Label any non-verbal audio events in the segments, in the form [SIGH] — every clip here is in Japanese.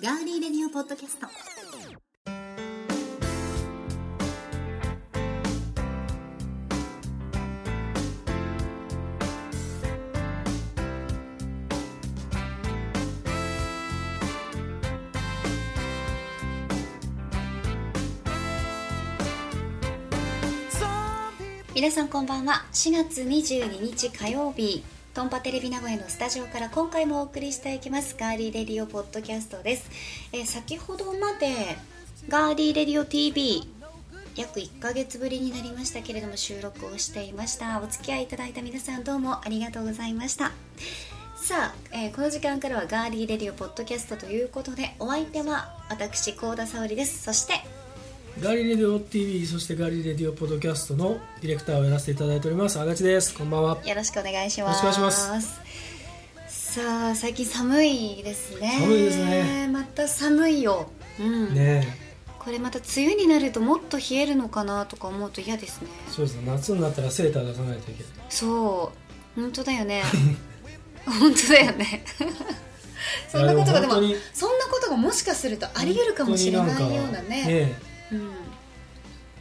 ガーリーレディオポッドキャスト。皆さんこんばんは。4月22日火曜日トンパテレビ名古屋のスタジオから今回もお送りしていきますガーリーレディオポッドキャストです、えー先ほどまでガーリーレディオ TV 約1ヶ月ぶりになりましたけれども収録をしていました。お付き合いいただいた皆さんどうもありがとうございました。さあ、えーこの時間からはガーリーレディオポッドキャストということでお相手は私幸田沙織です。そしてガーリーレディオ TV そしてガーリーレディオポッドキャストのディレクターをやらせていただいております。あがちです。こんばんは。よろしくお願いします。よろしくお願いします。さあ最近寒いですね。寒いですね。また寒いよ。うん、ねこれまた梅雨になるともっと冷えるのかなとか思うと嫌ですね。えそうですね。夏になったらセーター出さないといけない。そう。本当だよね。本当だよね。[LAUGHS] そんなことがでもそんなことがもしかするとあり得るかもしれないようなね。ねうん、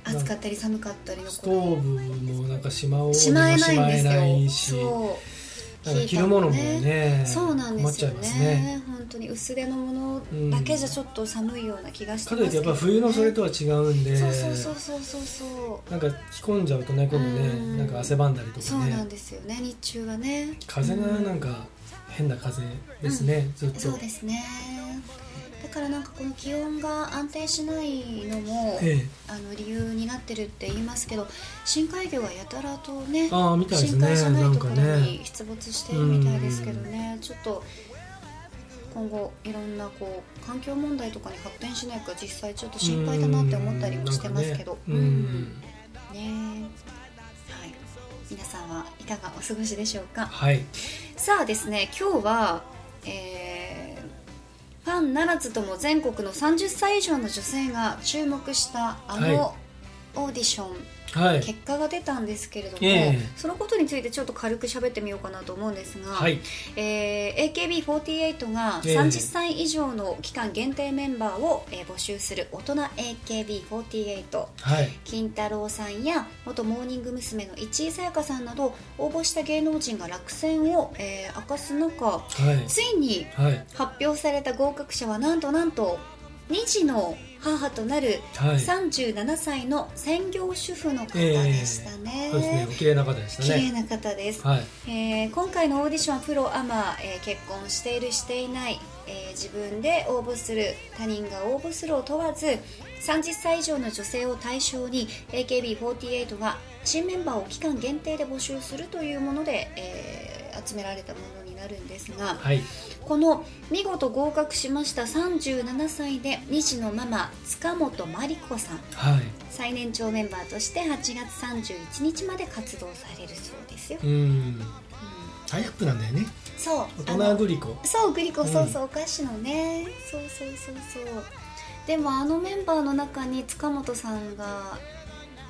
暑かったり寒かったりのえストーブもなんかしまおうしまえないんですよ。着るものもねそうなんですよね。ね。本当に薄手のものだけじゃちょっと寒いような気がしてかといってやっぱ冬のそれとは違うんでそうそうそうそうそうそう。なんか着込んじゃうとね今度うん。ねなんか汗ばんだりとそうなんかねですよね日中はね。風がなんか変な風ですねずっと。そうですねだからなんかこの気温が安定しないのも、ええ。あの理由になってるって言いますけど深海魚がやたらとねああみたいですね。深海じゃないところにね。出没してるみたいですけどねちょっと今後いろんなこう環境問題とかに発展しないか実際ちょっと心配だなって思ったりもしてますけど。うんねねはい。皆さんはいかがお過ごしでしょうか？はい。さあですね今日は、えーファンならずとも全国の30歳以上の女性が注目したあはい。のオーディション、はい。結果が出たんですけれども、ええ。そのことについてちょっと軽く喋ってみようかなと思うんですが、はい。えー AKB48 がええ。30歳以上の期間限定メンバーを、えー募集する大人 AKB48 はい。金太郎さんや元モーニング娘。の市井さやかさんなど応募した芸能人が落選を、えー明かす中はい。ついにはい。発表された合格者はなんとなんと2児の母となるはい。37歳の専業主婦の方でしたね。そうですね。お綺麗な方でしたね。綺麗な方です、はい。えー今回のオーディションはプロアマ、えー結婚しているしていない、えー自分で応募する他人が応募するを問わず30歳以上の女性を対象に AKB48 が新メンバーを期間限定で募集するというもので、えー集められたものになるんですがはい。この見事合格しました37歳で2児のママ塚本真理子さん。はい。最年長メンバーとして8月31日まで活動されるそうですよ、うん。うんタイアップなんだよね。そう。大人グリコそうグリコうん。そうそう、お菓子のね。そうそうそうそう。でもあのメンバーの中に塚本さんが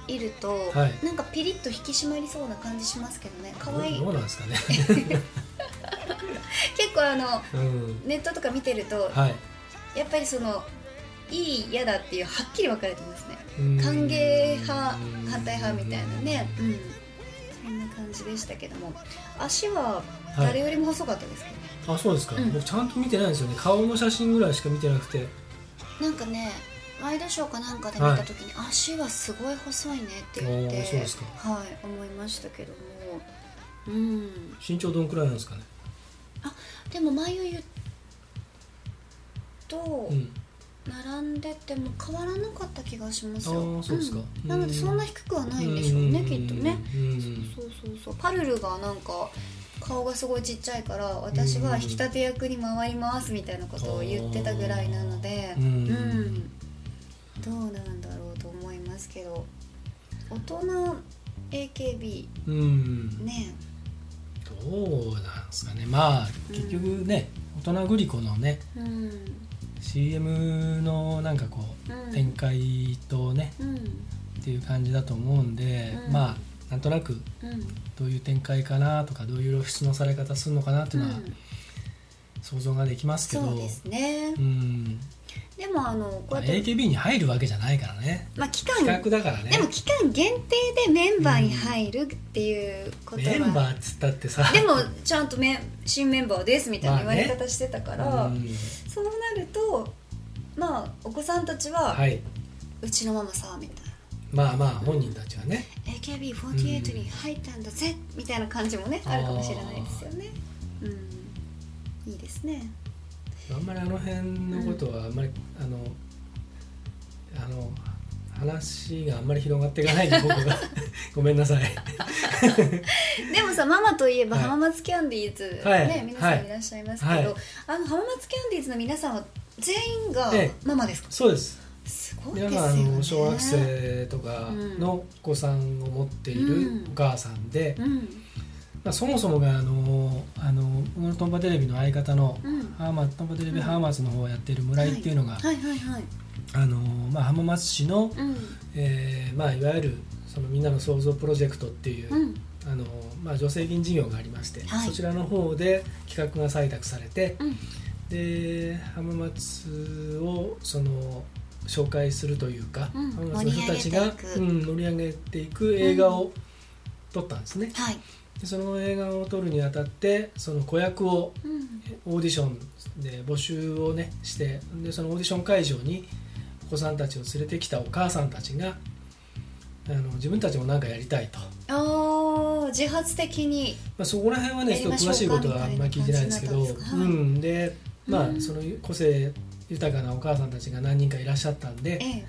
いると、はい。なんかピリッと引き締まりそうな感じしますけどね。可愛い。どうどうなんですかね [LAUGHS] [LAUGHS] 結構あのうん。ネットとか見てるとはい。やっぱりそのいい嫌だっていうはっきり分かれてますね。うん。歓迎派反対派みたいなね。うん。そんな感じでしたけども。足は誰よりも細かったですけどね、あそうですか、うん。僕ちゃんと見てないんですよね。顔の写真ぐらいしか見てなくて。なんかねワイドショーかなんかで見た時に、足はすごい細いねって言ってそうですか。はい思いましたけども。うん。身長どんくらいなんですかね？でも眉言うとうん。並んでても変わらなかった気がしますよ。あーそうですか。んなのでそんな低くはないんでしょうねん。きっとね。うん。そうそうそう。パルルがなんか顔がすごいちっちゃいから私は引き立て役に回りますみたいなことを言ってたぐらいなのでうん。うん。どうなんだろうと思いますけど大人 AKB うん。ね。どうなんですかね。まあ結局ね、大人グリコのねうん。CM のなんかこう、うん。展開とねうん。っていう感じだと思うんで、うん。まあなんとなくうん。どういう展開かなとかどういう露出のされ方するのかなっていうのはうん。想像ができますけど、そうですね。うんもあのこうまあやって、AKB に入るわけじゃないからね。まあ、期間企画だからね。でも期間限定でメンバーに入るっていうことは、メンバーっつったってさ。でもちゃんとメ新メンバーですみたいな言われまあ方してたから、うん。そうなるとまあお子さんたちは、はい。うちのママさみたいな。まあまあ本人たちはね。AKB48 に入ったんだぜ、みたいな感じもねあるかもしれないですよね。うん。いいですねあんまりあの辺のことはあんまり、あのあの話があんまり広がっていかないんで [LAUGHS] 僕が。ごめんなさい。[LAUGHS] でもさママといえばはい。浜松キャンディーズ、はい。ね皆さんい。らっしゃいますけど、はい。あの浜松キャンディーズの皆さんは全員がええ。ママですか、そうです。すごいですよね。の小学生とかのお子さんを持っているお母さんで、うんまあ、そもそもがあのあのこのトンパテレビの相方のうん。浜松トンパテレビ浜松の方をやっている村井ってい。うのが、はいはいはい。あのまあ、浜松市の、うん。えーまあ、いわゆるそのみんなの創造プロジェクトっていう、うん。あのまあ、助成金事業がありまして、はい。そちらの方で企画が採択されてうん。で浜松をその紹介するというか、うん。浜松の人たちが盛り上げていく。うん、盛り上げていく映画を撮ったんですね、はいでその映画を撮るにあたってその子役をうん。オーディションで募集をねしてでそのオーディション会場にお子さんたちを連れてきたお母さんたちがあの自分たちも何かやりたいと、ああ自発的に。まあ、そこら辺はねちょっと詳しいことはあんまり聞いてないんですけど。うん、でまあうん。その個性豊かなお母さんたちが何人かいらっしゃったんでえ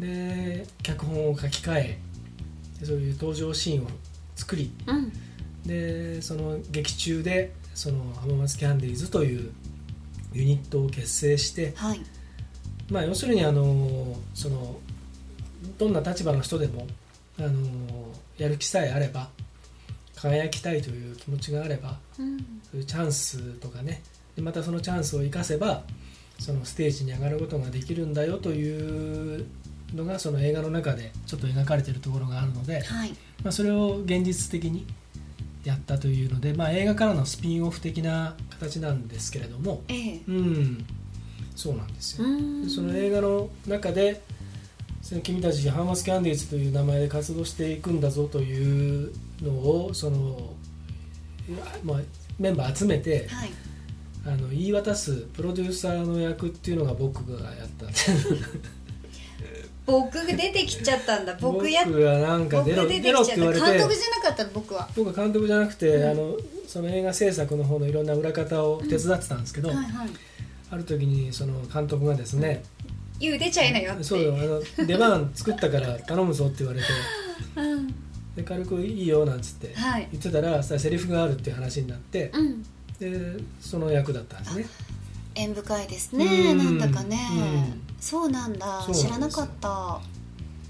え。で脚本を書き換えでそういう登場シーンを作りうんでその劇中でその浜松キャンディーズというユニットを結成して、はい。まあ、要するにあのそのどんな立場の人でもあのやる気さえあれば輝きたいという気持ちがあればうん。そういうチャンスとかね。でまたそのチャンスを生かせばそのステージに上がることができるんだよというのがその映画の中でちょっと描かれているところがあるので、はい。まあ、それを現実的にやったというので、まあ、映画からのスピンオフ的な形なんですけれどもええ。うんそうなんですよ。その映画の中でその君たちハーマス・キャンディーズという名前で活動していくんだぞというのをその、まあ、メンバー集めてはい。あの言い渡すプロデューサーの役っていうのが僕がやった僕が出てきちゃったんだ。僕や僕がなんか僕出ろ出てきちゃった。監督じゃなかったの僕は。僕は監督じゃなくて、うんあのその映画制作の方のいろんな裏方を手伝ってたんですけど、はいはい。ある時にその監督がですね言う出ちゃいなよって。そうよあの出番作ったから頼むぞって言われて。[LAUGHS] うん。で軽くいいよなんつってはい。言ってたらさセリフがあるっていう話になってうん。でその役だったんですね。縁深いですねうん。なんだかね。うんそうなんだ。知らなかった。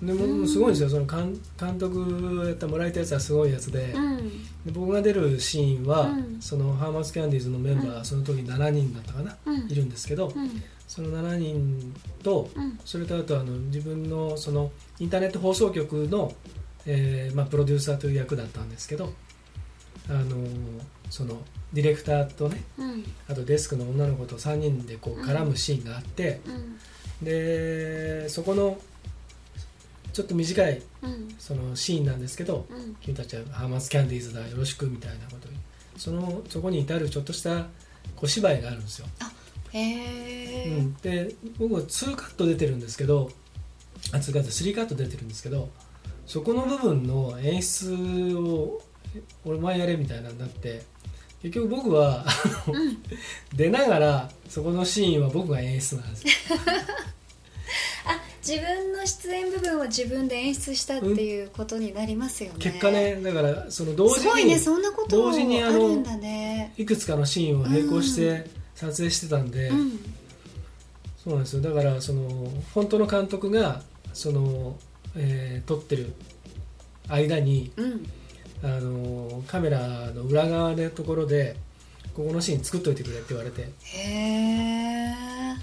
でもすごいんですよ。その監監督やってもらえたやつはすごいやつで。うん。で僕が出るシーンは、うん。そのハーマス・キャンディーズのメンバー、うん。その時7人だったかな、うん。いるんですけど、うん。その7人とうん。それとあとあの自分のそのインターネット放送局の、えーまあ、プロデューサーという役だったんですけどあのそのディレクターとねうん。あとデスクの女の子と3人でこう絡むシーンがあって、うんでそこのちょっと短いうん。そのシーンなんですけどうん。君たちはハーマス・キャンディーズだよろしくみたいなことに。そのそこに至るちょっとした小芝居があるんですよ、へえうん、で僕は2カット出てるんですけどあ2カット3カット出てるんですけどそこの部分の演出を俺前やれみたいなになって結局僕はうん。出ながらそこのシーンは僕が演出なんですよ。[LAUGHS] あ自分の出演部分を自分で演出したっていうことになりますよね。結果ねだからその同時すごいねにそんなこと同時にあるんだね。いくつかのシーンを並行して撮影してたんで、うん。そうなんですよ。だからその本当の監督がその、えー撮ってる間にうんあのカメラの裏側のところでここのシーン作っといてくれって言われて。へえ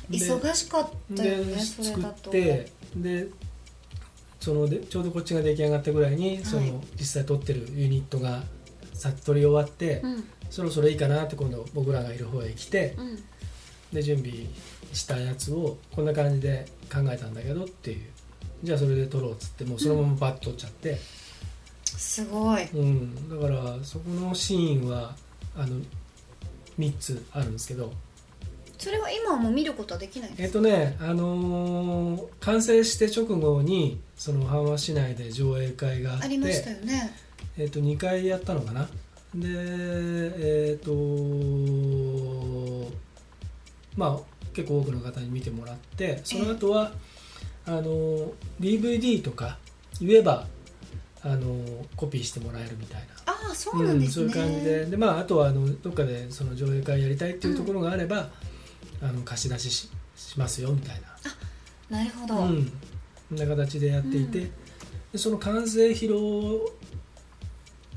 で忙しかったよねでそれ作だと。ってでそのでちょうどこっちが出来上がったぐらいに、そはい。の実際撮ってるユニットがさ撮り終わって、うん。そろそろいいかなって今度僕らがいる方へ来てうん。で準備したやつをこんな感じで考えたんだけどっていう。じゃあそれで撮ろうっつってもうそのままバッと撮っちゃって、すごい。うん。だからそこのシーンはあの3つあるんですけど。それは今はもう見ることはできないんえっですとね、あのー完成して直後にその浜松市内で上映会があってありましたよね。えっと2回やったのかな。でえっ、とまあ結構多くの方に見てもらってその後は、あのー DVD とか言えばあのーコピーしてもらえるみたいな。ああそうなんですね、うん、そういう感じで。で、まあ、あとはあのどっかでその上映会やりたいっていうところがあれば、あの貸し出しししますよみたいな、なるほど、うん、そんな形でやっていて、うん。でその完成披露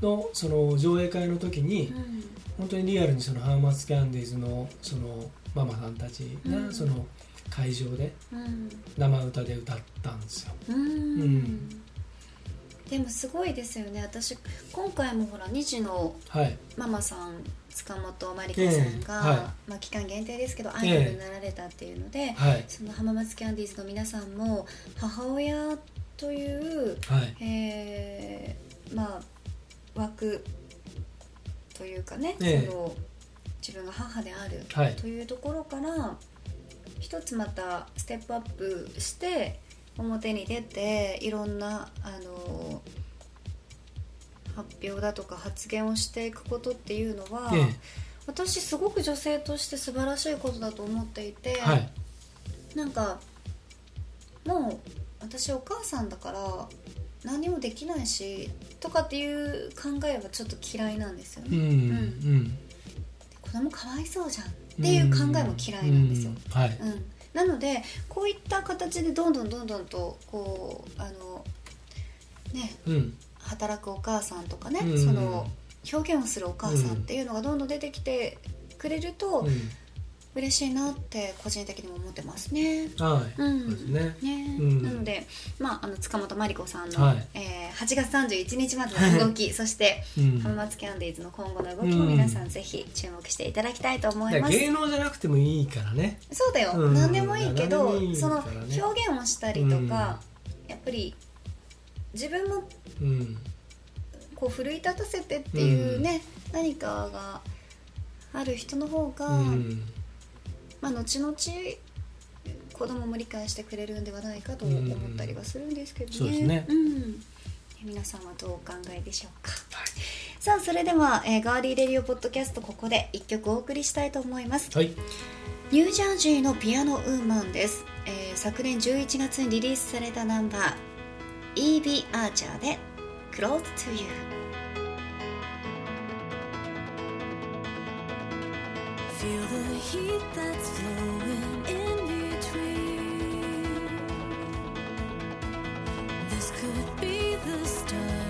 のその上映会の時に、うん。本当にリアルにそのハーマスキャンディーズのそのママさんたちうん。がその会場でうん。生歌で歌ったんですよ。うん。うんでもすごいですよね。私今回もほら2児のはい、ママさん塚本真理子さんが、ええはまあ、期間限定ですけどアイドルになられたっていうので、はい、その浜松キャンディーズの皆さんも母親という、はい、えーまあ枠というかね、ええ。その自分が母であるはい。というところから一つまたステップアップして表に出ていろんなあの発表だとか発言をしていくことっていうのは、ええ。私すごく女性として素晴らしいことだと思っていて、はい、なんかもう私お母さんだから何にもできないしとかっていう考えはちょっと嫌いなんですようん、うね、ん、子供かわいそうじゃんっていう考えも嫌いなんですよ、うん。はい、うん、なのでこういった形でどんどんどんどんとこうあのねうん、働くお母さんとかね、うん。その表現をするお母さんっていうのがどんどん出てきてくれるとうん、嬉しいなって個人的にも思ってますね。はい、うん。ね。ね。うん。なので、まあ、あの塚本真理子さんの、はい。えー8月31日までの動きそしてうん、浜松キャンディーズの今後の動きも皆さんぜひ注目していただきたいと思います。芸能じゃなくてもいいからね。そうだよ、うん。何でもいいけど何でもいいその表現をしたりとか、やっぱり自分もうん、こう奮い立たせてっていうね、何かがある人の方が、うん、まあ、後々子供も理解してくれるんではないかと思ったりはするんですけどね。そうですねうん皆さんはどうお考えでしょうか？はい、さあそれでは、えーガーリーレディオポッドキャストここで一曲お送りしたいと思います。はい、ニュージャージーのピアノウーマンです、えー昨年11月にリリースされたナンバー E.B. アーチャーで Close to You Feel the heat that's flowing in between. This could be the start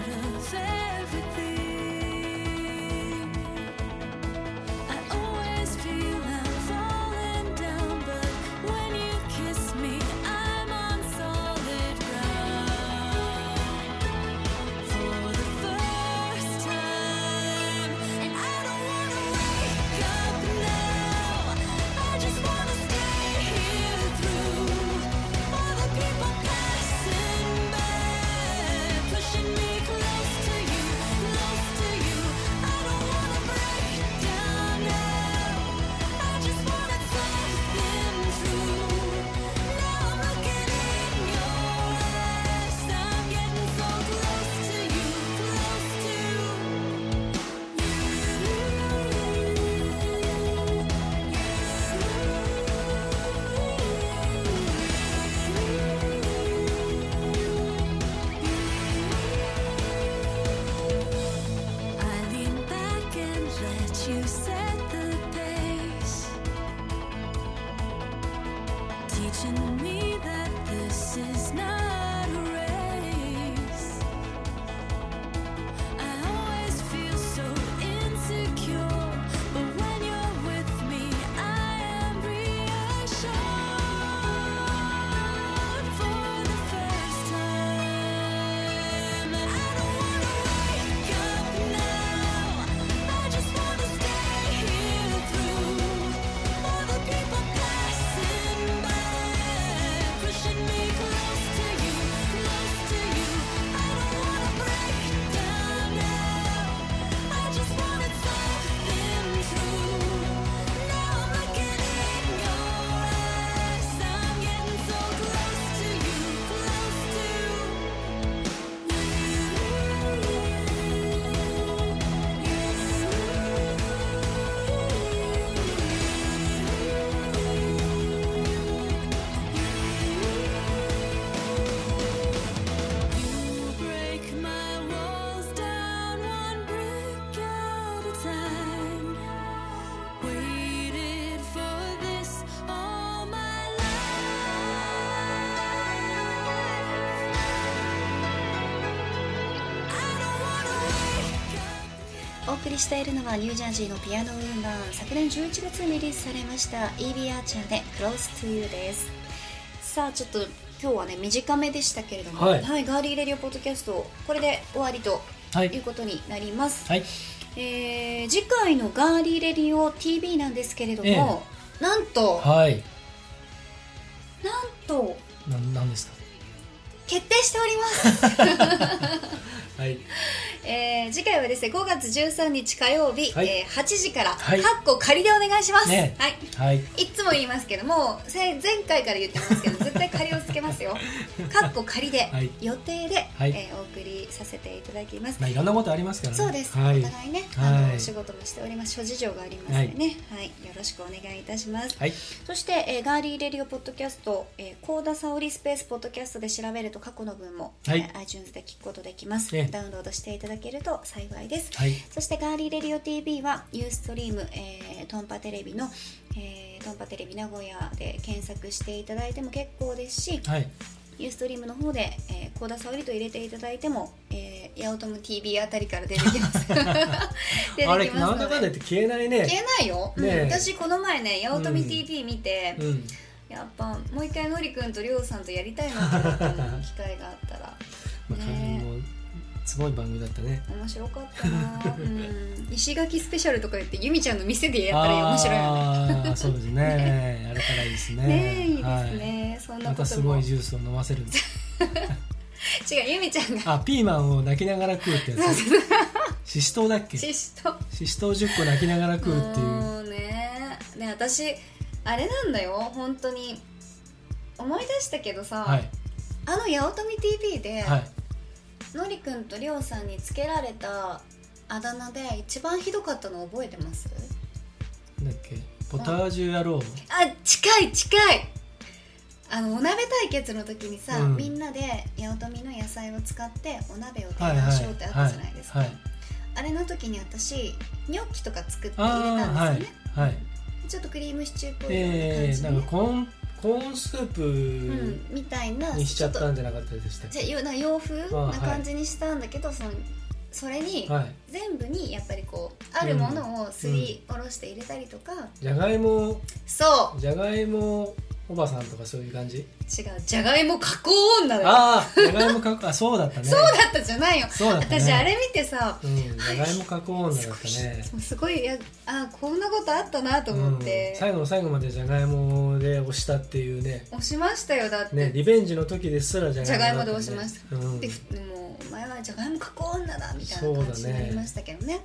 送りしているのはニュージャージーのピアノウーマン昨年11月にリリースされましたイービー・アーチャーで「Close to You」です。さあちょっと今日はね短めでしたけれども、はい。ガーリーレディオポッドキャストこれで終わりとはい。いうことになります、はい。えー次回のガーリーレディオ TV なんですけれども、なんとはい。なんとななんですか？決定しております。[LAUGHS] はいえー次回はですね5月13日火曜日、はい。えー8時から、はい。かっこ仮でお願いします、ね。はい。はい。いつも言いますけどもせ前回から言ってますけど [LAUGHS] 絶対仮をつけますよ。かっこ仮で、はい。予定で、はい。えーお送りさせていただきます。まあいろんなことありますからね。そうです、はい。お互いね、あのはい。お仕事もしております。諸事情がありますのでね、はい。よろしくお願いいたします、はい。そして、えーガーリーレディオポッドキャスト、えー、コーダサオリスペースポッドキャストで調べると過去の分も、はい。えー iTunes で聞くことできます、ね。ダウンロードしていただけると幸いです、はい。そしてガーリーレディオ TV はユーストリーム、えートンパテレビの、えートンパテレビ名古屋で検索していただいても結構ですし、はい。ユーストリームの方で、えー、コーダサオリと入れていただいても、えー、ヤオトム TV あたりから出てきます。[LAUGHS] 出てきますあれなんだかんだって消えないね。消えないよ、うん。私この前ね八乙女 TV 見て、うん。やっぱもう一回のりくんとりょうさんとやりたいなと思った機会があったら。[LAUGHS] まあねすごい番組だったね。面白かったな、うん、石垣スペシャルとか言ってゆみちゃんの店でやったら面白いよね。そうですね。[LAUGHS] やれたらいいですね。ねえいいですはい。ね、そんなまたすごいジュースを飲ませるんです。違うゆみちゃんが。あピーマンを泣きながら食うってやつ。ししとうだっけシシト。ししとう10個泣きながら食うっていう。ね。ね私あれなんだよ。本当に。思い出したけどさ、はい。あの八乙女 TV で、はいのりくんとりょうさんにつけられたあだ名で一番ひどかったの覚えてます？なんだっけ？ポタージュ野郎？あ近い近い！あのお鍋対決の時にさ、うん。みんなで八乙女の野菜を使ってお鍋を提案しようってあったじゃないですか、はいはい。あれの時に私ニョッキとか作ってあ入れたんあですよね、はいはい。ちょっとクリームシチューっぽいようなえー、感じで、ねなんかコーンコーンスーうんプ、みたいなにしちゃったんじゃなかったでしたっじゃあよな洋風？あな感じにしたんだけど、そのそれに全部にやっぱりこうあるものをすりおろして入れたりとか、じゃがいも。そじゃがいもおばさんとかそういう感じ？う違うじゃがいも加工女だよ。ああじゃがいもかあそうだったね。そうだったじゃないよ。そうだったね。私あれ見てさうんじゃがいも加工女だったね。すごいやあこんなことあったなと思って。うん、最後の最後までじゃがいもで押したっていうね。押しましたよだって、ねリベンジの時ですらじゃじゃがいもでがいもだったね押しました、うん。でふもうお前はじゃがいも加工女だみたいな感じになりましたけどね。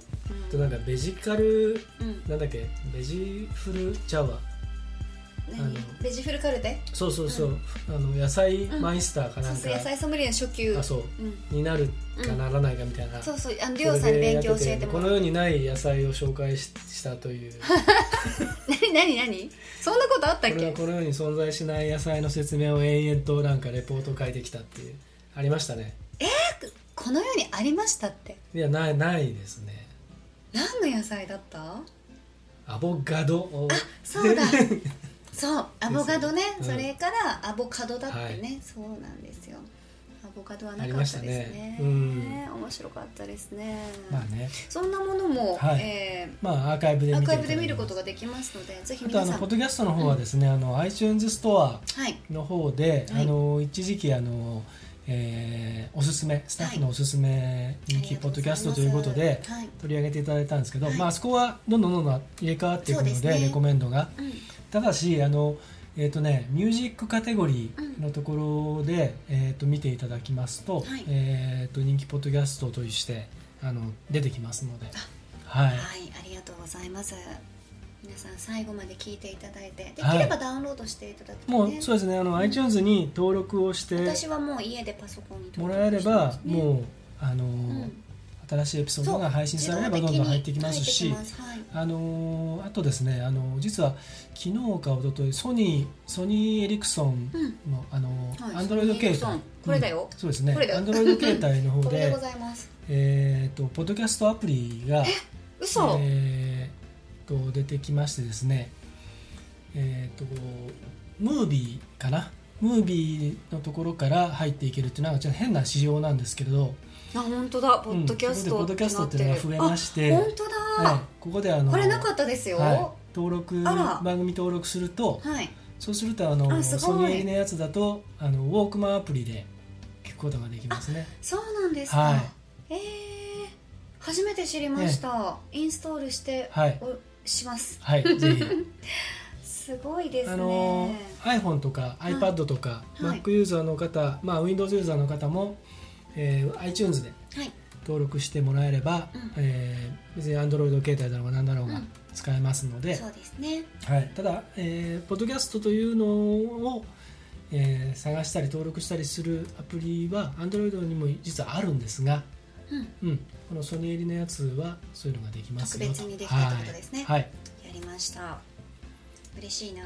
あとなんかベジカルうん、なんだっけ？ベジフル茶碗何あのベジフルカルテ？そうそうそう、あの野菜マイスターかそうんそうなか、野菜ソムリエの初級。あそう。うん、になるかならないかみたいな、そうそう。あのそりょうさんに勉強教えてもらう。世にない野菜を紹介ししたという。何 [LAUGHS] 何？何そんなことあったっけ？この世に存在しない野菜の説明を延々となんかレポート書いてきたっていう。ありましたね。この世にありましたって？いやないないですね。何の野菜だった？アボガド。をそうだ [LAUGHS] そうアボカドね、うん。それからアボカドだってね、そうなんですよ。アボカドはなかったですね。ね。うん。面白かったですね、まあね。そんなものも、はい。えまあアーカイブでーア見ていただーカイブで見ることができますのでぜひあとあ皆さん。のポッドキャストの方はですね、あの iTunes ストアはい。の方で、はい。あの一時期あの、えーおすすめスタッフのおすすめ人気ポッドキャストということではい。取り上げていただいたんですけど、はい。まああそこはどんどんどんどん入れ替わっていくのでレコメンドが。うんただしあのえーとね、ミュージックカテゴリーのところで、えー、と見ていただきますと,、はい。えー、と人気ポッドキャストとしてあの出てきますので、はい。はい、ありがとうございます。皆さん最後まで聞いていただいてではい。きればダウンロードしていただくと、ね。もうそうですねあの、iTunes に登録をして私はもう家でパソコンにもらえれば、う、もうあの、ん、新しいエピソードが配信されればどんどん入ってきますしあのあとですねあの実は昨日か一昨日ソニーソニーエリクソンうん。のあの、はい。アンドロイド携帯これだよ。うん。そうですね。アンドロイド携帯の方でえー、とポッドキャストアプリが嘘、えー、と出てきましてですねえー、とムービーかなムービーのところから入っていけるっていうのはちょっと変な仕様なんですけれど。あ本当だ。ポッドキャストポッドキャストっていうのが増えまして。あ本当だ、はい、ここであのこれなかったですよ、はい、登録番組登録するとはい。そうするとあのあソニーのやつだとあのウォークマンアプリで聞くことができますね。そうなんですか、はい。えー、初めて知りました、インストールしてはい。おします。はい。ぜひ [LAUGHS] すごいですね。あの iPhone とか iPad とか、はい。Mac ユーザーの方、まあ、Windows ユーザーの方も、えー iTunes ではい。登録してもらえれば、うん。えー別に Android 携帯だろうが何だろうがうん。使えますので、そうですね。はい、ただ、えーポッドキャストというのを、えー探したり登録したりするアプリは Android にも実はあるんですが、うん。うん、このソニーエリのやつはそういうのができますよと。特別にできたってことですね。はい、はい。やりました嬉しいな。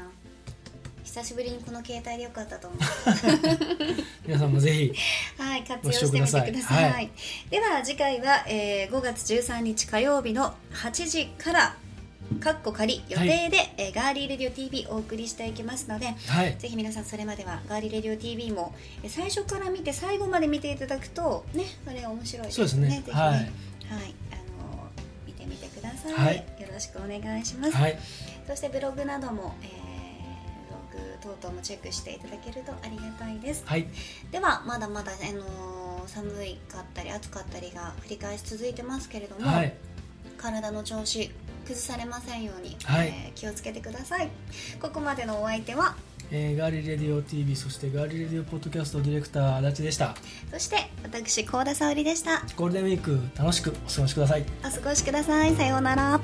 久しぶりにこの携帯でよかったと思う。[LAUGHS] 皆さんもぜひ [LAUGHS] はい、活用してみてください。はいでは次回は、えー5月13日火曜日の8時からかっこ仮予定で、えーガーリーレディオ TV お送りしていきますので、はい。ぜひ皆さんそれまではガーリーレディオ TV もえー最初から見て最後まで見ていただくとねあれ面白いですそうですね。ぜひね。はい。はい、あの見てみてください、はい。よろしくお願いします、はいそしてブログなども、えーブログ等々もチェックしていただけるとありがたいです。はい。ではまだまだ、あのー寒いかったり暑かったりが繰り返し続いてますけれども、はい。体の調子崩されませんように、はい。えー気をつけてください。ここまでのお相手はえーガーリーレディオ TV そしてガーリーレディオポッドキャストディレクター足立でした。そして私高田沙織でした。ゴールデンウィーク楽しくお過ごしください。お過ごしください。さようなら